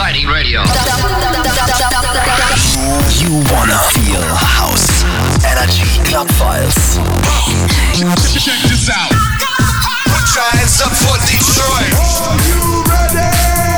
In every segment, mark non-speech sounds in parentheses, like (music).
Exciting radio. You wanna feel house. Energy Club Files. Check this out. Put your hands up for Detroit. You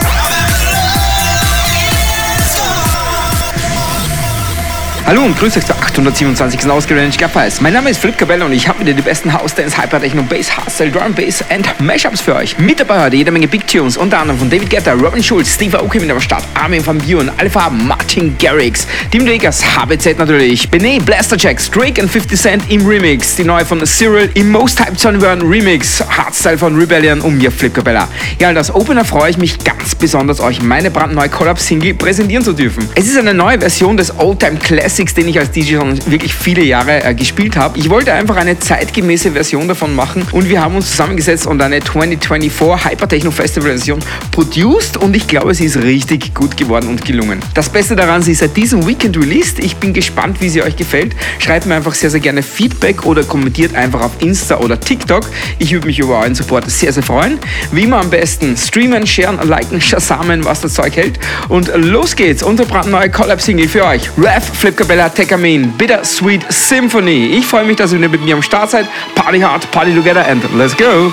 Hallo und grüß euch zur 827. Ausgabe der Files. Mein Name ist Flip Cabella und ich habe wieder die besten House Dance, Hyper Techno, Bass, Hardstyle, Drum, Bass and Mashups für euch. Mit dabei heute jede Menge Big Tunes, unter anderem von David Guetta, Robin Schulz, Steve Aoki mit am Start, Armin van Buren, Farben, Martin Garrix, Tim Vegas, HBZ natürlich, Benet, Blasterjacks, Drake und 50 Cent im Remix, die neue von Cyril im Most Hyped Son Remix, Hardstyle von Rebellion und mir Flip Cabella. Ja, und als Opener freue ich mich ganz besonders, euch meine brandneue Collab-Single präsentieren zu dürfen. Es ist eine neue Version des Oldtime Classic Classics, den ich als DJ schon wirklich viele Jahre äh, gespielt habe. Ich wollte einfach eine zeitgemäße Version davon machen und wir haben uns zusammengesetzt und eine 2024 Hyper Techno Festival Version produced und ich glaube, sie ist richtig gut geworden und gelungen. Das Beste daran, sie ist seit diesem Weekend released. Ich bin gespannt, wie sie euch gefällt. Schreibt mir einfach sehr, sehr gerne Feedback oder kommentiert einfach auf Insta oder TikTok. Ich würde mich über euren Support sehr, sehr freuen. Wie immer am besten streamen, sharen, liken, (laughs) shazamen, was das Zeug hält. Und los geht's, unsere brandneue Collab-Single für euch. Rev Flip Rockerbella Tekamin, Bittersweet Symphony. Ich freue mich, dass ihr mit mir am Start seid. Party hard, party together and let's go!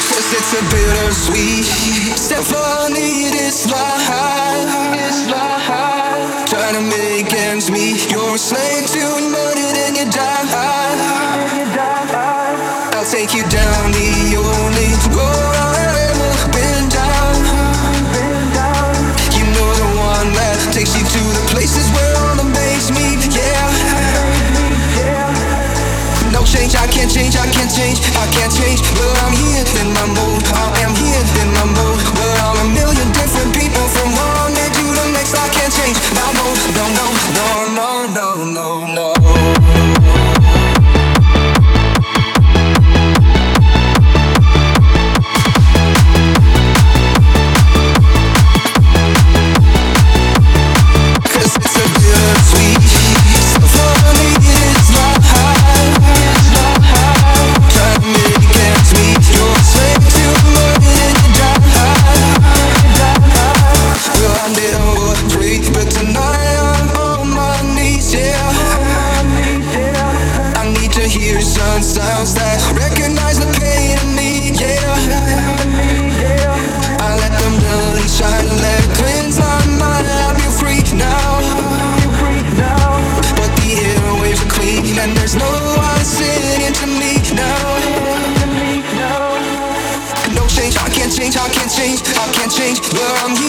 Trying to make. Change, I can't change, change. But I'm here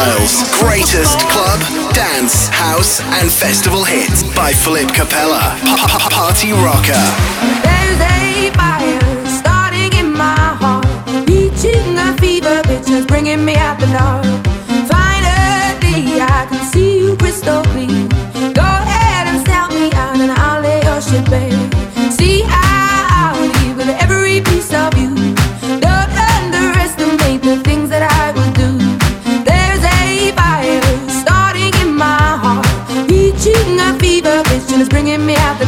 Styles. Greatest club, dance, house, and festival hits by Philip Capella. Party Rocker. There's a fire starting in my heart, reaching a fever pitch that's bringing me out the dark. Finally, I can see you crystal clear. Go ahead and sell me out, and I'll lay your shit bare. See how I leave with every piece of you.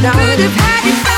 down. Could have had it.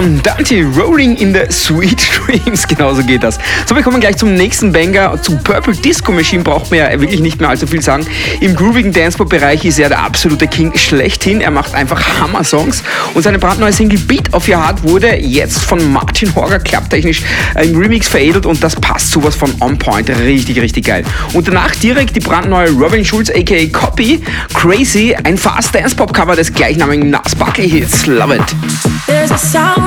von Dante Rolling in the Sweet Dreams. (laughs) Genauso geht das. So, wir kommen gleich zum nächsten Banger. Zu Purple Disco Machine braucht man ja wirklich nicht mehr allzu viel sagen. Im groovigen Dancepop-Bereich ist er der absolute King schlechthin. Er macht einfach Hammer-Songs. Und seine brandneue Single Beat of Your Heart wurde jetzt von Martin Horger klapptechnisch äh, im Remix veredelt und das passt sowas von on point. Richtig, richtig geil. Und danach direkt die brandneue Robin Schulz aka Copy Crazy, ein Fast Dance Pop Cover des gleichnamigen Nas Buckley Hits. Love it.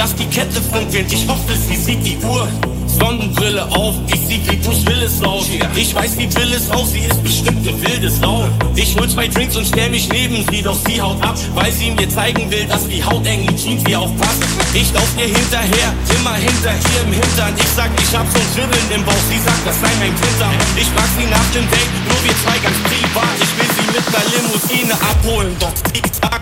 lass die Kette funkeln, ich hoffe, sie sieht die Uhr. Sonnenbrille auf, ich sieh wie du's will es laut. Ich weiß, wie Bill es auch, sie ist bestimmt ein wildes Laune. Ich hol zwei Drinks und stell mich neben sie, doch sie haut ab, weil sie mir zeigen will, dass die Haut hautengen Jeans ihr auch passt. Ich lauf ihr hinterher, immer hinter ihr im Hintern. Ich sag, ich hab so'n Dribbeln im Bauch, sie sagt, das sei mein Kinder. Ich frag sie nach dem Date, nur wir zwei ganz privat. Ich will sie mit ner Limousine abholen, doch tick-tack.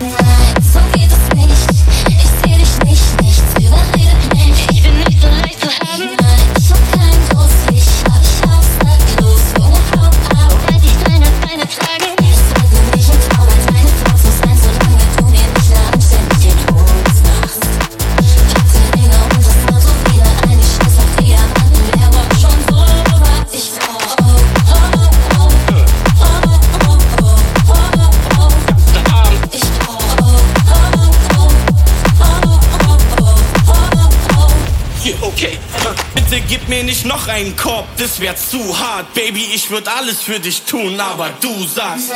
nicht noch einen Korb, das wär zu hart. Baby, ich würd alles für dich tun, aber du sagst,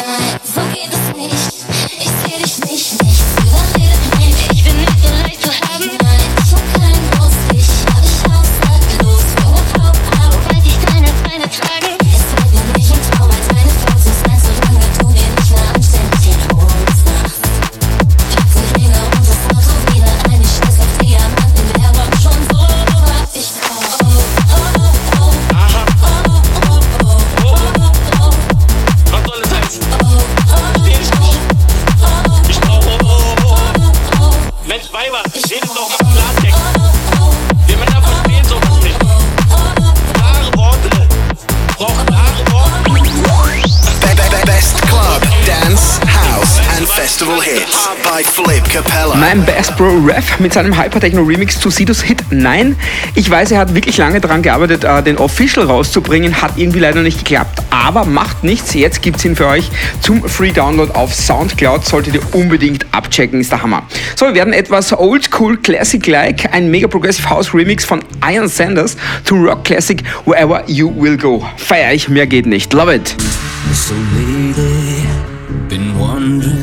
so geht es nicht. Afro Ref mit seinem Hypertechno-Remix zu Sidus Hit Nein. Ich weiß, er hat wirklich lange daran gearbeitet, äh, den Official rauszubringen, hat irgendwie leider nicht geklappt, aber macht nichts. Jetzt gibt es ihn für euch zum Free Download auf Soundcloud. Solltet ihr unbedingt abchecken, ist der Hammer. So, wir werden etwas Old Cool Classic Like, ein Mega Progressive House Remix von Iron Sanders zu Rock Classic Wherever You Will Go. Feier ich, mehr geht nicht. Love it. So lately, been wondering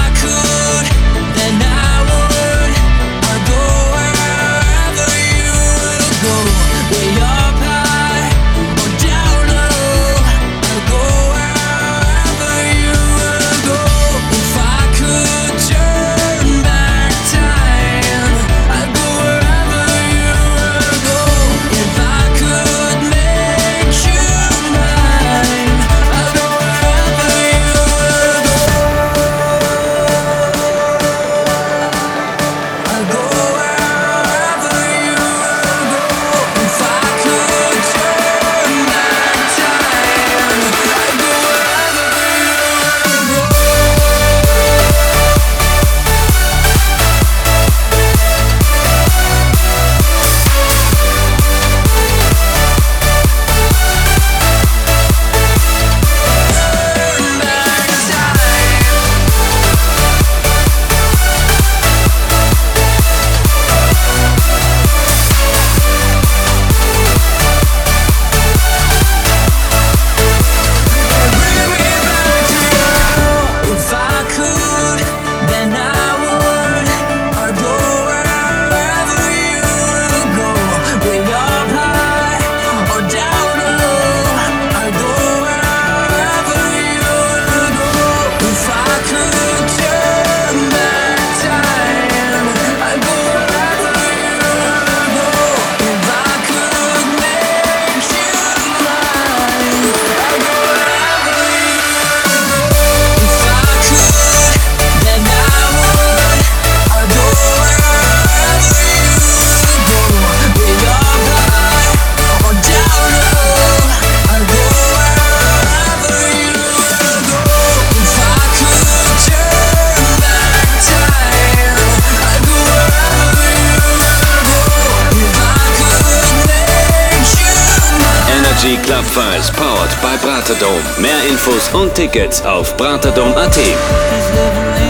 ebenfalls powered by Braterdom. Mehr Infos und Tickets auf braterdom.at.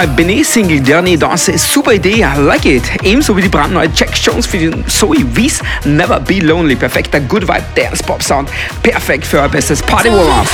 neue Benet Single Dernier Danse er ist super Idee, I like it. Ebenso wie die brandneue Jack Jones für den Zoe Wies Never Be Lonely. Perfekter er Good Vibe Dance er Pop Sound. Perfekt für euer bestes Party Warm-Up.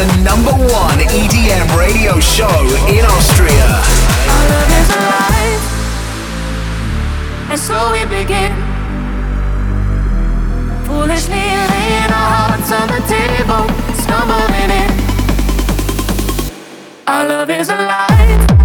the number one EDM radio show in Austria. Our love is alive, and so we begin. Foolishly laying our hearts on the table, stumbling in. Our love is alive.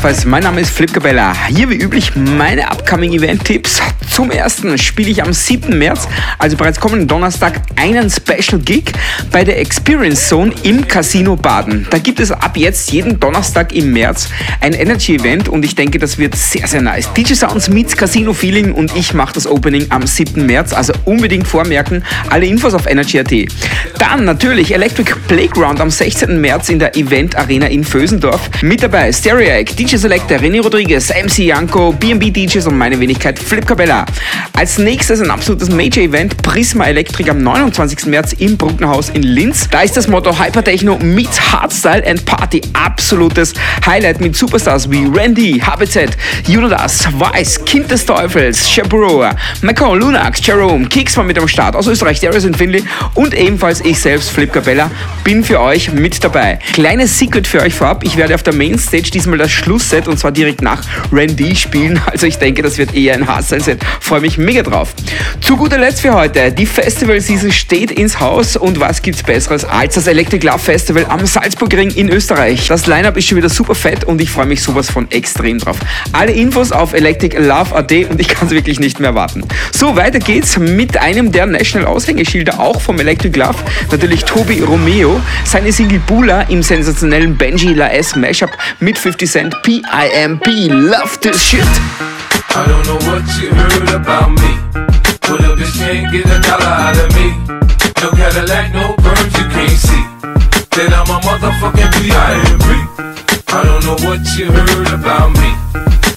Clubhouse. Mein Name ist Flip Cabella. Hier wie üblich meine upcoming Event-Tipps. Zum ersten spiele ich am 7. März, also bereits kommenden Donnerstag, einen Special Gig bei der Experience Zone im Casino Baden. Da gibt es ab jetzt jeden Donnerstag im März ein Energy-Event und ich denke, das wird sehr, sehr nice. DJ Sounds meets Casino Feeling und ich mache das Opening am 7. März, also unbedingt vormerken. Alle Infos auf Energy.at. Dann natürlich Electric Playground am 16. März in der Event Arena in Vösendorf. Mit dabei Stereoac, DJ Selector, René Rodriguez, MC Janko, B&B DJs und meine Wenigkeit Flip Cabella. Als nächstes ein absolutes Major-Event, Prisma Electric am 29. März im Brucknerhaus in Linz. Da ist das Motto Hypertechno meets Hardstyle and Party. Absolutes Highlight mit Superstars wie Randy, HBZ, Judas, Weiß, Kind des Teufels, Chaperoa, Macron, Lunax, Jerome, Kicks war mit am Start aus Österreich, Darius und Finley und ebenfalls ich selbst, Flip Capella, bin für euch mit dabei. Kleines Secret für euch vorab, ich werde auf der Mainstage diesmal das Schlussset und zwar direkt nach Randy spielen, (laughs) also ich denke, das wird eher ein Hardstyle-Set. Freue mich mega drauf. Zu guter Letzt für heute, die Festival-Season steht ins Haus und was gibt's besseres als das Electric Love Festival am Salzburgring in Österreich. Das Line-Up ist schon wieder super fett und ich freue mich sowas von extrem drauf. Alle Infos auf electriclove.at und ich kann es wirklich nicht mehr warten. So, weiter geht's mit einem der National Aushängeschilder, auch vom Electric Love, natürlich Tobi Romeo. Seine Single Bula im sensationellen Benji La S Mashup mit 50 Cent PIMP. Love this shit. I don't know what you heard about me. But a bitch can't get a dollar out of me. No Cadillac, no perms you can't see. Then I'm a motherfucking B.I.M.B. I don't know what you heard about me.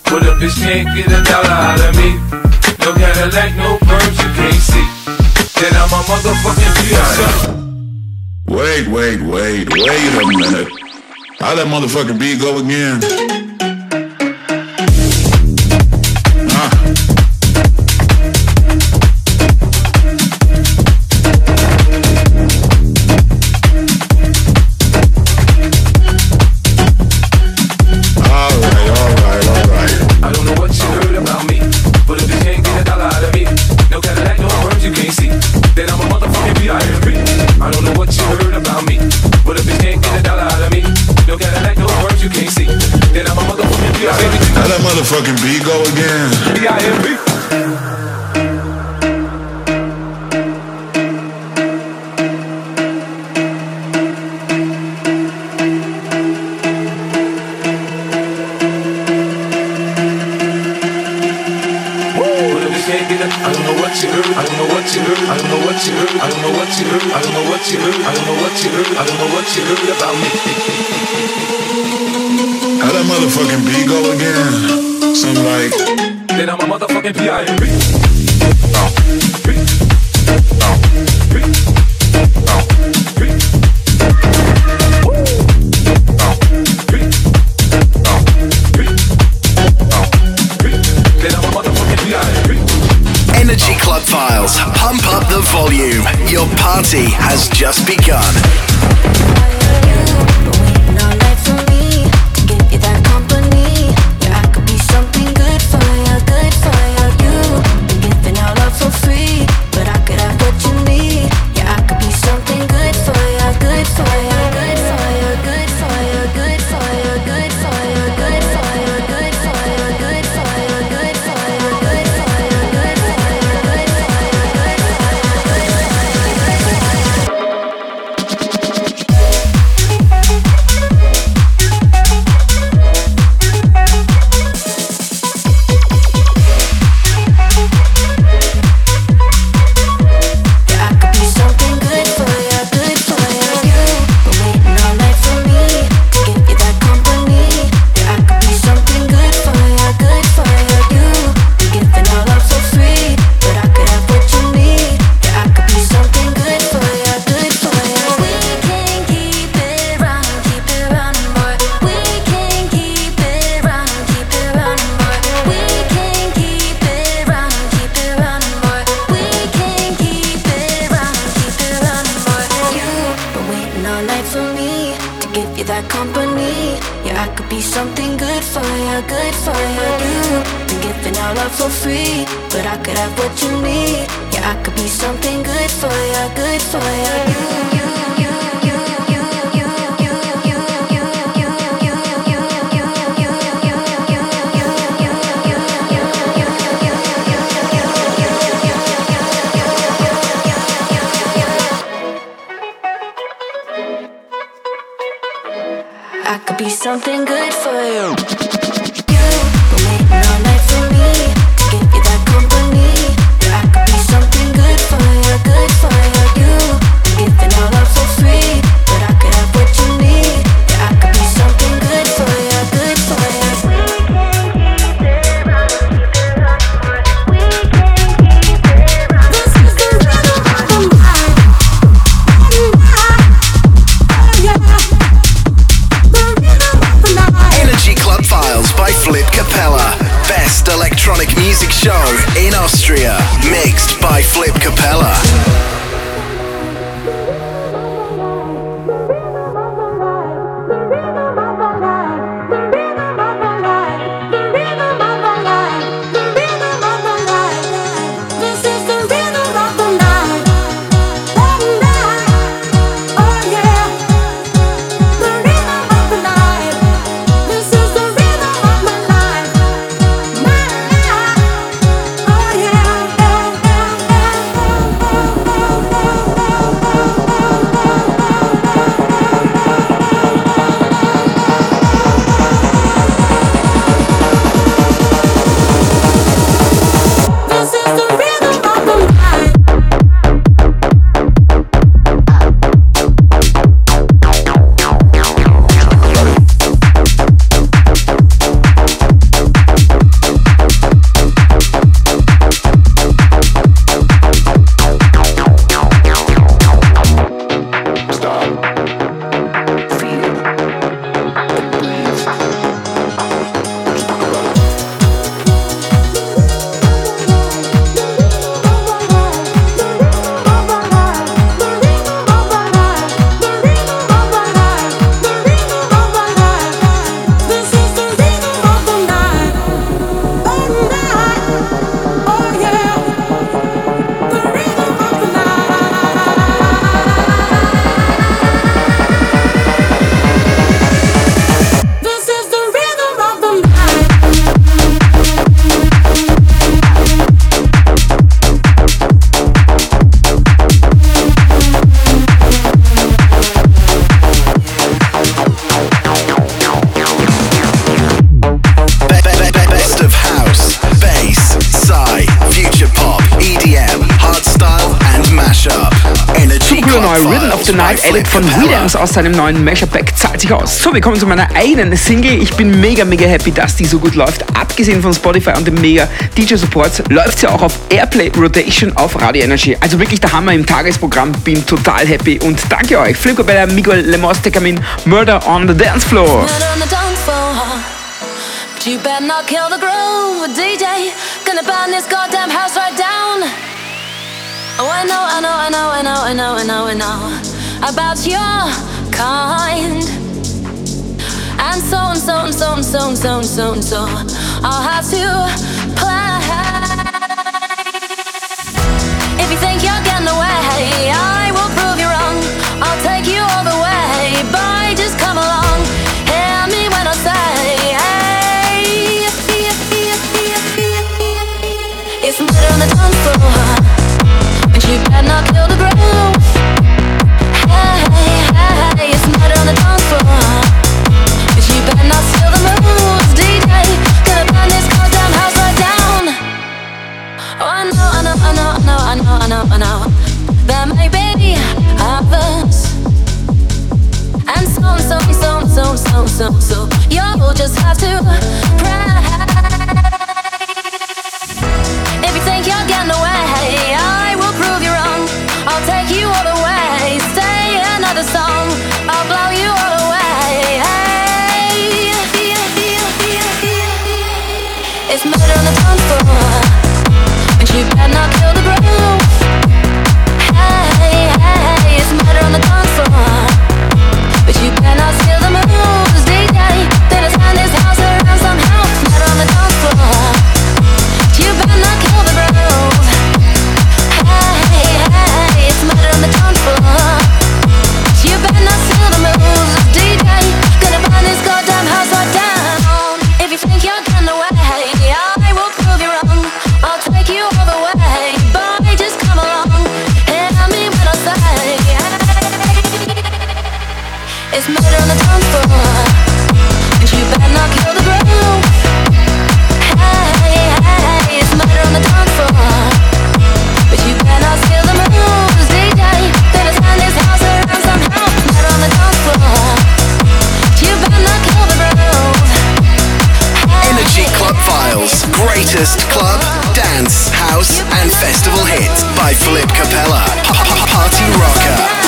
But a bitch can't get a dollar out of me. No Cadillac, no perms you can't see. Then I'm a motherfucking B.I.M.B. Wait, wait, wait, wait a minute. How that motherfucking beat go again? Energy Club Files. Pump up the volume. Your party has just begun. Aus seinem neuen Mashup-Pack zahlt sich aus. So, wir kommen zu meiner eigenen Single. Ich bin mega, mega happy, dass die so gut läuft. Abgesehen von Spotify und dem mega DJ-Support läuft sie auch auf Airplay Rotation auf Radio Energy. Also wirklich der Hammer im Tagesprogramm. Bin total happy und danke euch. Flip Cabella, Miguel Lemos, Tekamin, Murder on the Dance Floor. Not on the dance floor. But you better not kill the groove, DJ. Gonna burn this goddamn house right down. Oh, I know, I know, I know, I know, I know, I know, I know about your so so so so so. I'll have to play. If you think you're getting away, I will prove you wrong. I'll take you all the way. Boy, just come along. Hear me when I say, hey. It's murder on the dance floor. But you better not kill There may be others. And so, so, so, so, so, so. You'll just have to pray. If you think you're getting away, I will prove you wrong. I'll take you all another song. I'll blow you all away. It's murder on the dance floor. But you better not kill the groove. Greatest club, dance, house, and festival hits by Flip Capella. Party Rocker.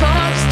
charge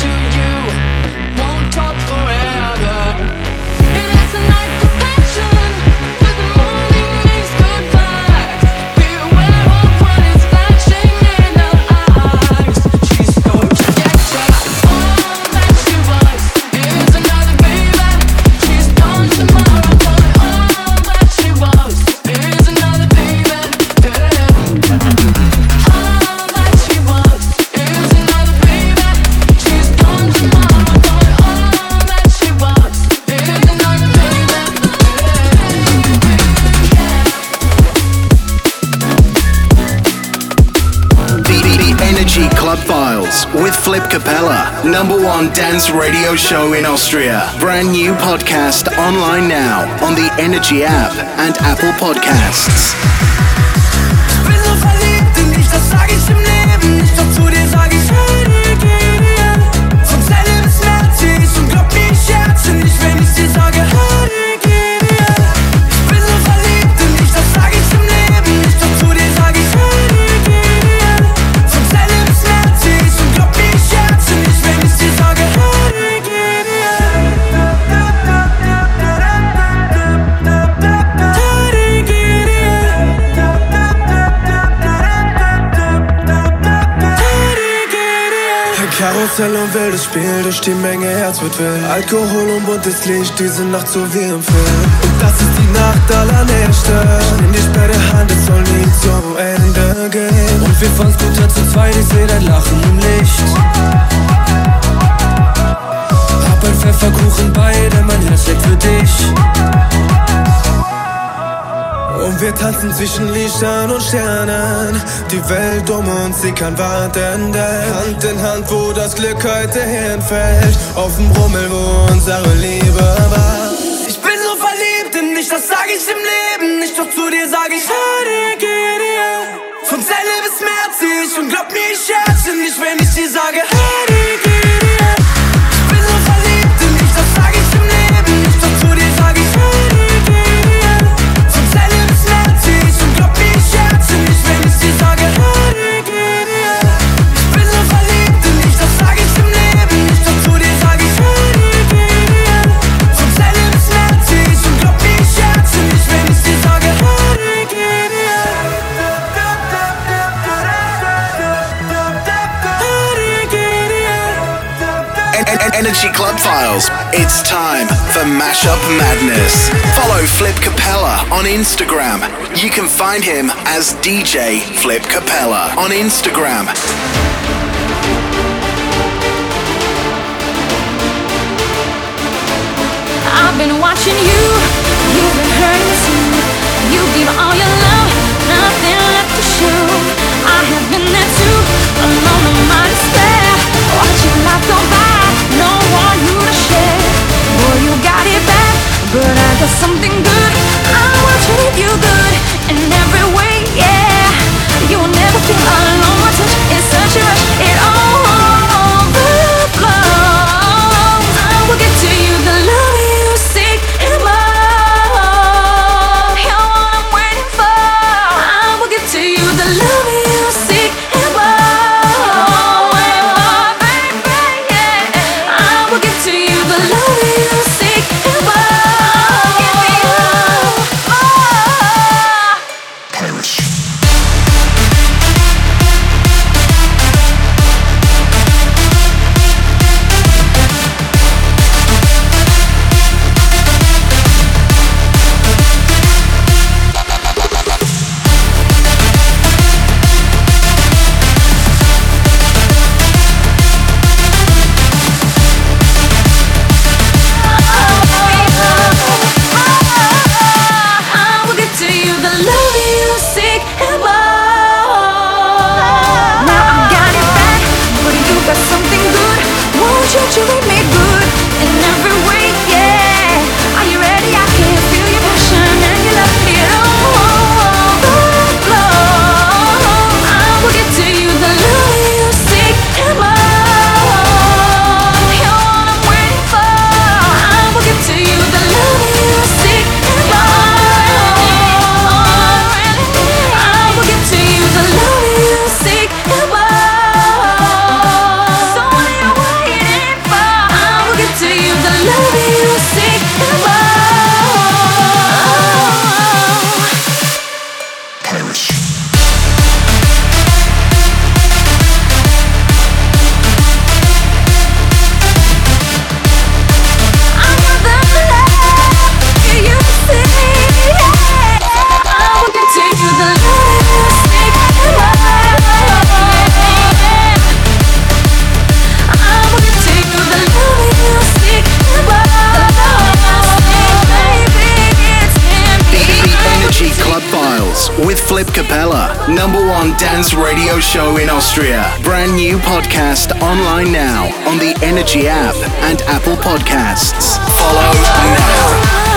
number one dance radio show in Austria. Brand new podcast online now on the Energy app and Apple Podcasts. ich Leben Karussell und wildes Spiel, durch die Menge Herz wird wild. Alkohol und buntes Licht, diese Nacht so wie im Film. Und das ist die Nacht aller Nächte. Nimm dich bei der Hand, es soll nie zu Ende gehen. Und wir fahren Scooter zu zweit, ich seh dein Lachen im Licht. Hab ein Pfefferkuchen bei, denn mein Herz schlägt für dich. Und wir tanzen zwischen Lichtern und Sternen. Die Welt um uns, sie kann warten, denn Hand in Hand, wo das Glück heute hinfällt. Auf dem Rummel, wo unsere Liebe war. Ich bin so verliebt in dich, das sag ich im Leben nicht. Doch zu dir sag ich, hey, geh dir. Von Zelle bis März ich und glaub mir, ich scherze nicht, wenn ich dir sage, hey, En- en- Club Files. It's time for Mashup Madness. Follow Flip Capella on Instagram. You can find him as DJ Flip Capella on Instagram. I've been watching you, you've been hurting too. You give all your love, nothing left to show. I have been there too, alone in my despair want you to share. Boy, you got it bad But I got something good. I want will treat you good And never Austria. Brand new podcast online now on the Energy app and Apple Podcasts. Follow now.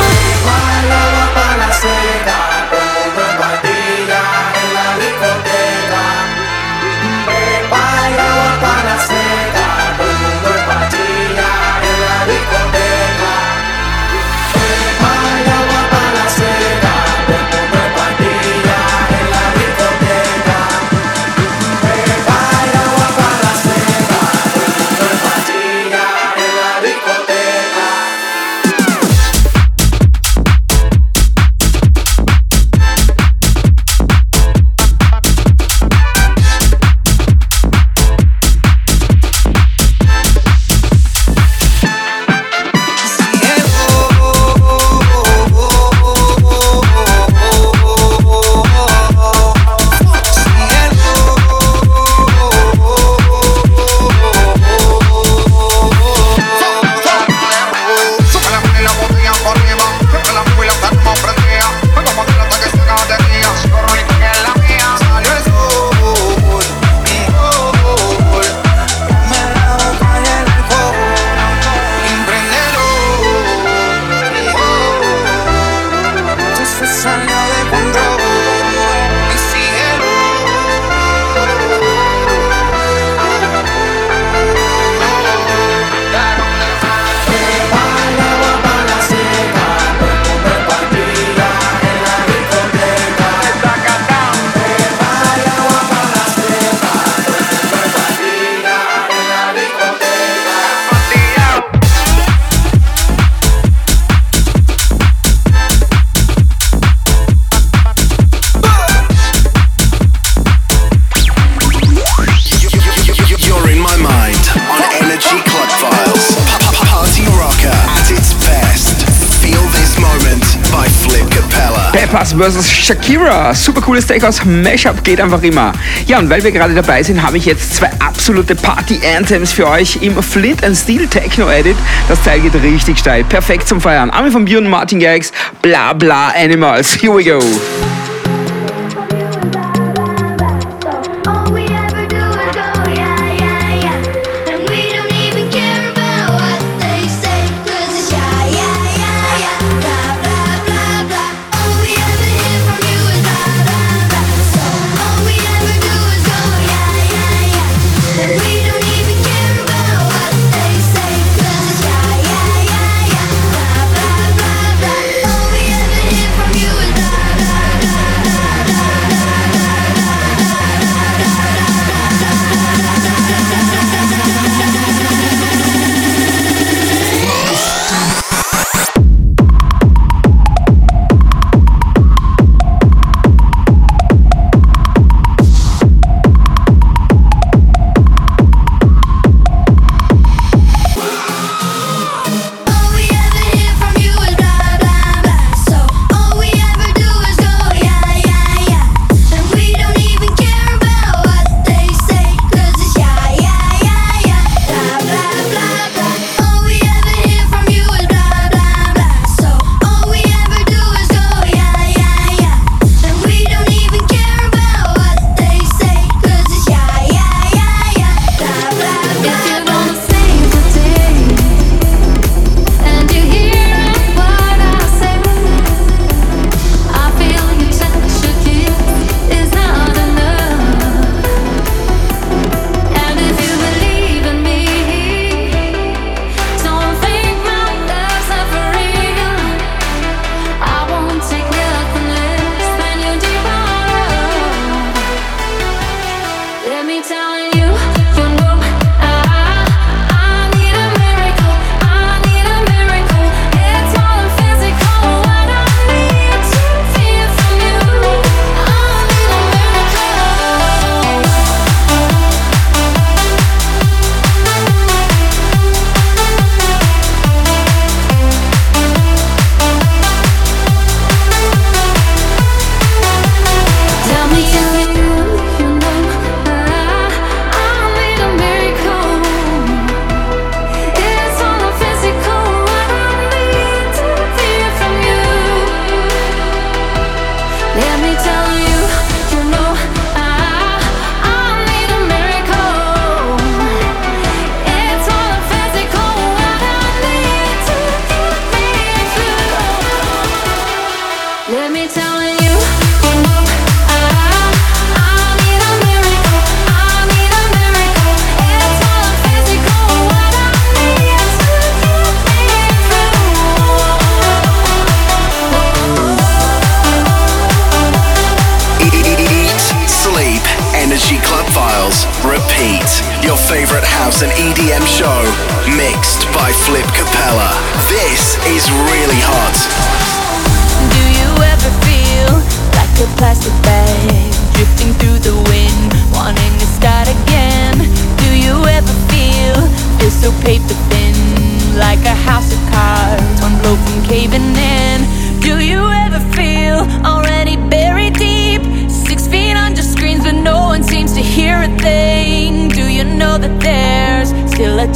Vs. Shakira. Super cooles Take aus Mashup geht einfach immer. Ja, und weil wir gerade dabei sind, habe ich jetzt zwei absolute Party-Anthems für euch im Flint and Steel Techno Edit. Das Teil geht richtig steil. Perfekt zum Feiern. Armin von Björn Martin Garrix. Bla bla Animals. Here we go.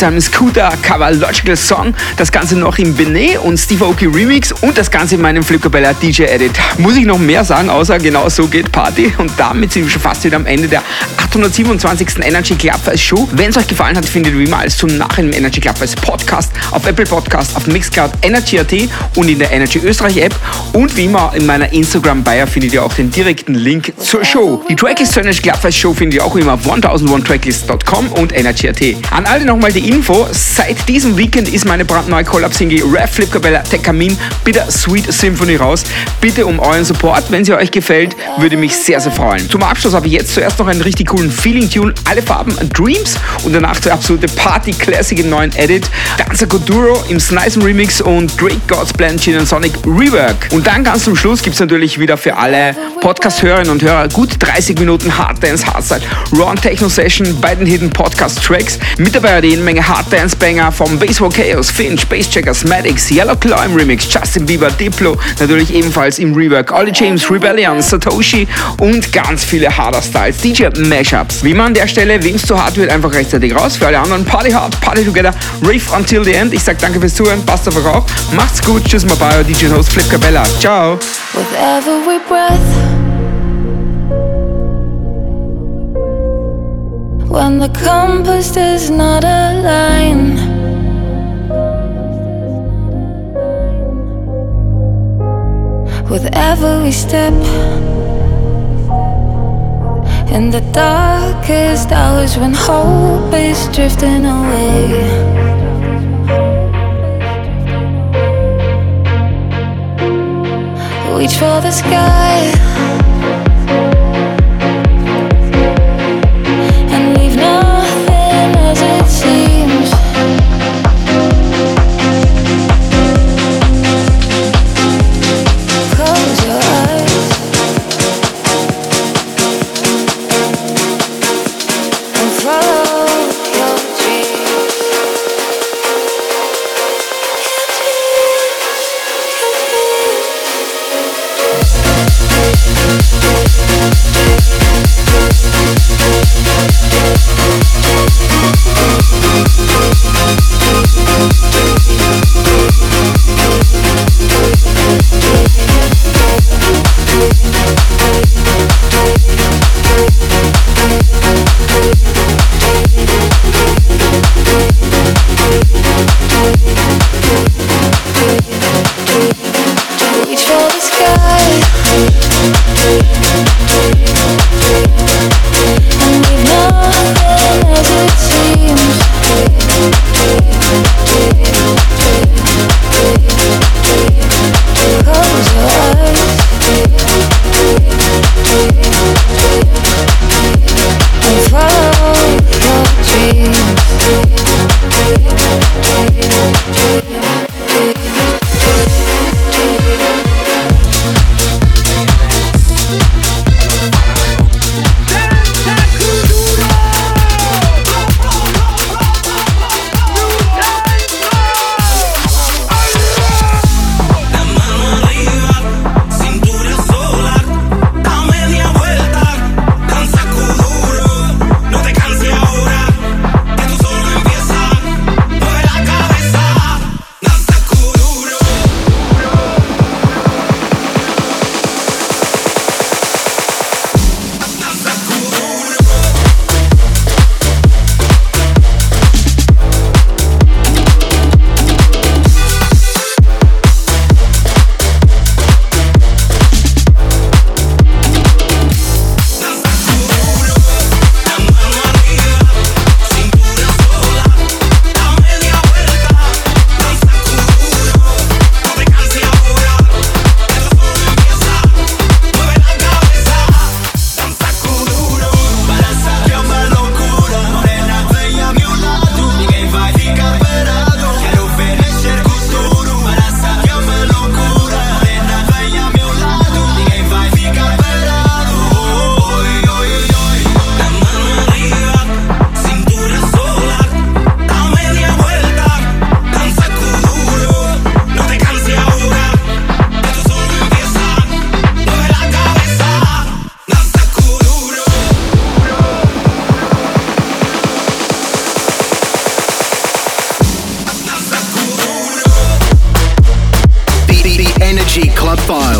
seinem Scooter Cover Logical Song, das Ganze noch im Benet und Steve Aoki Remix und das Ganze in meinem Flipkabella DJ Edit. Muss ich noch mehr sagen, außer genau so geht Party und damit sind wir schon fast wieder am Ende der 827. Energy Clubfest Show. Wenn es euch gefallen hat, findet ihr wie immer alles zum Nachhinein im Energy Clubfest Podcast auf Apple Podcast, auf Mixcloud, Energy.at und in der Energy Österreich App und wie immer in meiner Instagram-Bio findet ihr auch den direkten Link zur Show. Die Tracklist zur Energy Clubfest Show findet ihr auch immer auf 1001tracklist.com und Energy.at. An alle nochmal die Info, seit diesem Weekend ist meine brandneue Collab-Single Rap Flip Cabella Tekamin Bitter Sweet Symphony raus. Bitte um euren Support, wenn sie euch gefällt, würde mich sehr, sehr freuen. Zum Abschluss habe ich jetzt zuerst noch einen richtig coolen Feeling-Tune, alle Farben Dreams und danach der absolute Party-Classic im neuen Edit, Danza Kuduro im Snice Remix und Great God's Plan Gin and Sonic Rework. Und dann ganz zum Schluss gibt es natürlich wieder für alle Podcast-Hörerinnen und Hörer gut 30 Minuten Hard Dance, Hardstyle, Raw Techno Session bei den Hidden Podcast Tracks. Mit dabei jede Menge Hard Dance Banger vom Baseball Chaos, Finch, Basscheckers, Maddox, Yellow Claw im Remix, Justin Bieber, Diplo, natürlich ebenfalls im Rework, Ollie James, Rebellion, Satoshi und ganz viele harder Styles, DJ Mashups. Wie man an der Stelle, wem es zu hart wird, einfach rechtzeitig raus. Für alle anderen, Party hard, Party together, Rave until the end. Ich sag danke fürs Zuhören, passt auf euch auch. Macht's gut, tschüss, mal bei DJ Host Flip Cabella. Ciao. with every breath. When the compass does not align, with every step. In the darkest hours when hope is drifting away. reach for the sky and leave nothing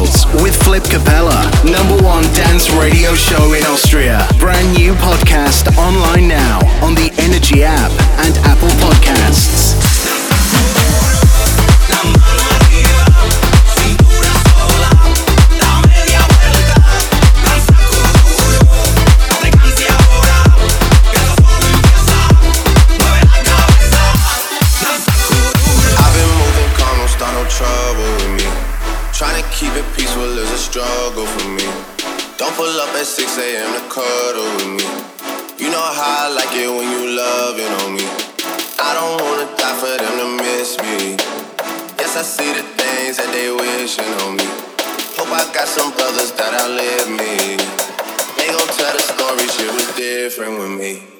Files with Flip Capella, number one dance radio show in Austria. Brand new podcast online now on the Energy app and Apple Podcasts. 6 a.m. to cuddle with me. You know how I like it when you loving on me. I don't wanna die for them to miss me. Yes, I see the things that they wishing on me. Hope I got some brothers that outlive me. They gon' tell the story, shit was different with me.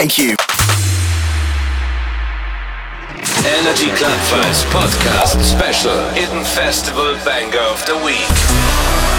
Thank you. Energy Club First Podcast Special Hidden Festival Banger of the Week.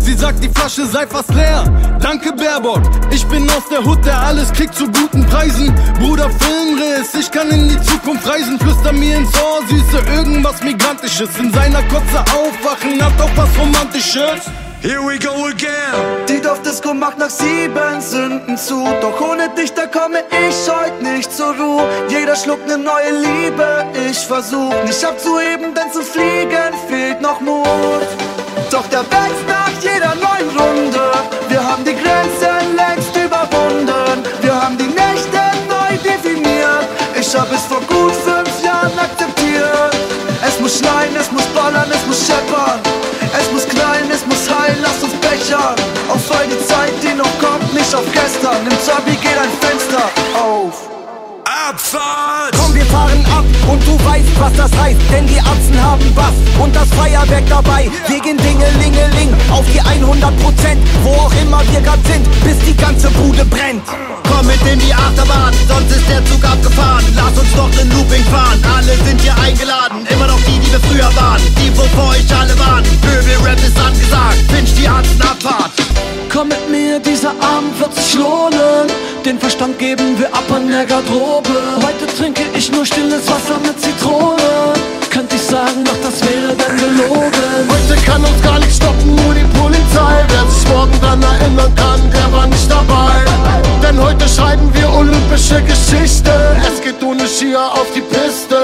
Sie sagt, die Flasche sei fast leer. Danke, Baerbock. Ich bin aus der Hut, der alles kriegt zu guten Preisen. Bruder, Filmriss, ich kann in die Zukunft reisen. Flüster mir ins Ohr, Süße, irgendwas Migrantisches. In seiner Kotze aufwachen, hat auch was Romantisches. Here we go again. Die Dorfdisco macht nach sieben Sünden zu. Doch ohne dich, da komme ich heute nicht zur Ruhe. Jeder schluckt ne neue Liebe, ich versuch nicht abzuheben, denn zu fliegen fehlt noch Mut. Doch der nach jeder neuen Runde. Wir haben die Grenzen längst überwunden. Wir haben die Nächte neu definiert. Ich hab es vor gut fünf Jahren akzeptiert. Es muss schneien, es muss ballern, es muss scheppern. Es muss knallen, es muss heilen, lass uns bechern. Auf all die Zeit, die noch kommt, nicht auf gestern. Im Zabi geht ein Fenster auf. Abfahrt! Komm, wir fahren ab und du weißt, was das heißt, denn die Atzen haben Bass und das Feuerwerk dabei. Wir gehen Dingelingeling auf die 100 Prozent, wo auch immer wir grad sind, bis die ganze Bude brennt. Komm mit in die Achterbahn, sonst ist der Zug abgefahren. Lass uns noch den Looping fahren, alle sind hier eingeladen. Immer noch die, die wir früher waren, die wovor euch alle waren. Pöbel-Rap ist angesagt, Finch die Arzenabfahrt. Komm mit mir, dieser Abend wird sich lohnen. Den Verstand geben wir ab an der Garderobe. Heute trinke ich nur stilles Wasser mit Zitrone. Könnte ich sagen, doch das wäre dann gelogen. Heute kann uns gar nicht stoppen, nur die Polizei. Wer sich morgen dran erinnern kann, der war nicht dabei. Denn heute schreiben wir olympische Geschichte. Es geht ohne Skier auf die Piste.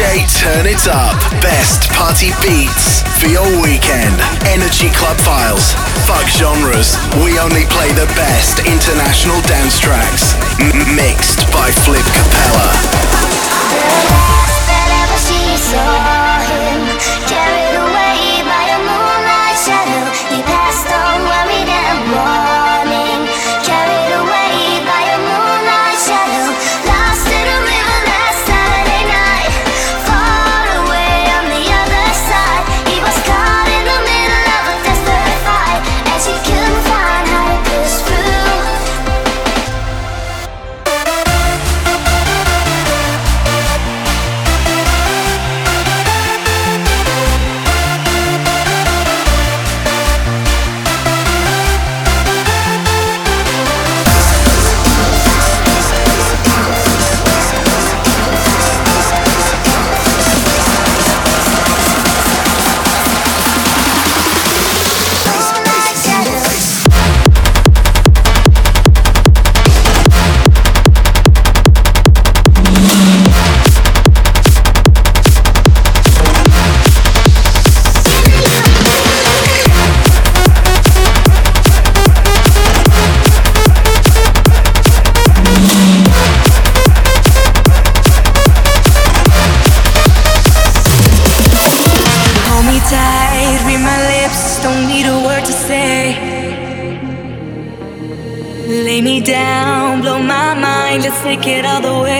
Turn It Up. Best party beats for your weekend. Energy Club Files. Fuck genres. We only play the best international dance tracks. M- mixed by Flip Capella. take it all the way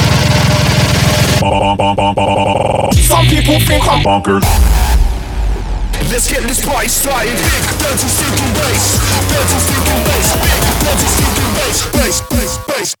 Some people think I'm bonkers. Let's get this party started. Big dirty stinking bass. Dirty stinking bass. Big dirty stinking bass. Bass, bass, bass.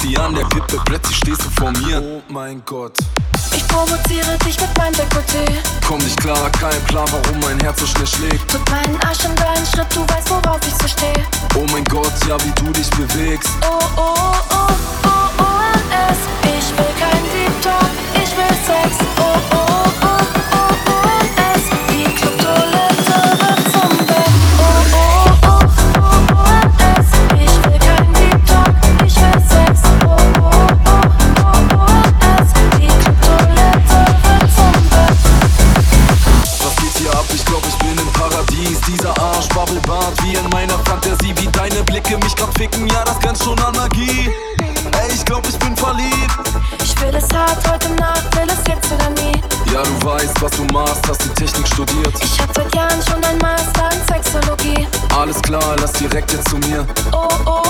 sie an der Kippe, plötzlich stehst du vor mir. Oh mein Gott. Ich provoziere dich mit meinem Dekolleté. Komm nicht klar, kein Plan, warum mein Herz so schnell schlägt. Tut meinen Arsch in deinen Schritt, du weißt, worauf ich so stehe. Oh mein Gott, ja, wie du dich bewegst. Oh, oh, oh, oh. direkt jetzt zu mir. Oh, oh.